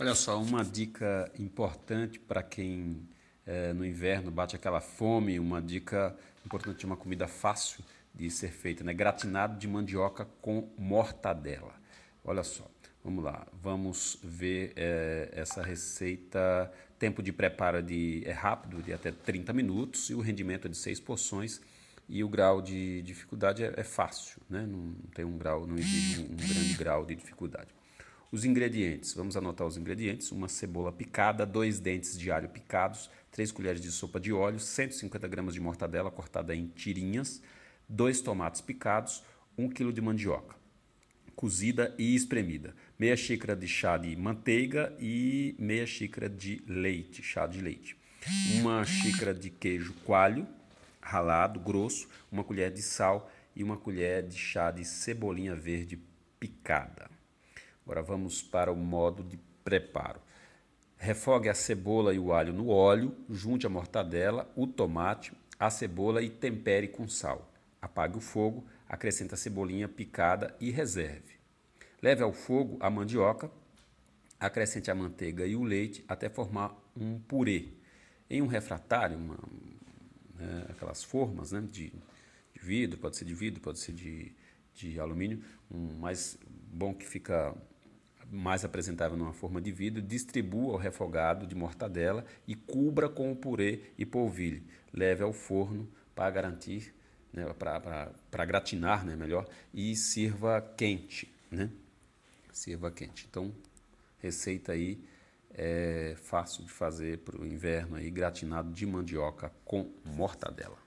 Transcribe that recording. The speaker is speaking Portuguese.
Olha só, uma dica importante para quem é, no inverno bate aquela fome, uma dica importante de uma comida fácil de ser feita, né? Gratinado de mandioca com mortadela. Olha só, vamos lá, vamos ver é, essa receita. Tempo de preparo de, é rápido, de até 30 minutos, e o rendimento é de 6 porções. E o grau de dificuldade é, é fácil, né? não tem um grau, não exige um, um grande grau de dificuldade. Os ingredientes, vamos anotar os ingredientes: uma cebola picada, dois dentes de alho picados, três colheres de sopa de óleo, 150 gramas de mortadela cortada em tirinhas, dois tomates picados, um quilo de mandioca cozida e espremida, meia xícara de chá de manteiga e meia xícara de leite, chá de leite, uma xícara de queijo coalho ralado grosso, uma colher de sal e uma colher de chá de cebolinha verde picada. Agora vamos para o modo de preparo. Refogue a cebola e o alho no óleo, junte a mortadela, o tomate, a cebola e tempere com sal. Apague o fogo, acrescente a cebolinha picada e reserve. Leve ao fogo a mandioca, acrescente a manteiga e o leite até formar um purê. Em um refratário, uma, né, aquelas formas né, de, de, vidro, pode ser de vidro, pode ser de, de alumínio, um mais bom que fica mais apresentável numa forma de vidro, distribua o refogado de mortadela e cubra com o purê e polvilho. Leve ao forno para garantir, né, para gratinar, né, melhor, e sirva quente, né? Sirva quente. Então, receita aí é fácil de fazer para o inverno aí, gratinado de mandioca com mortadela.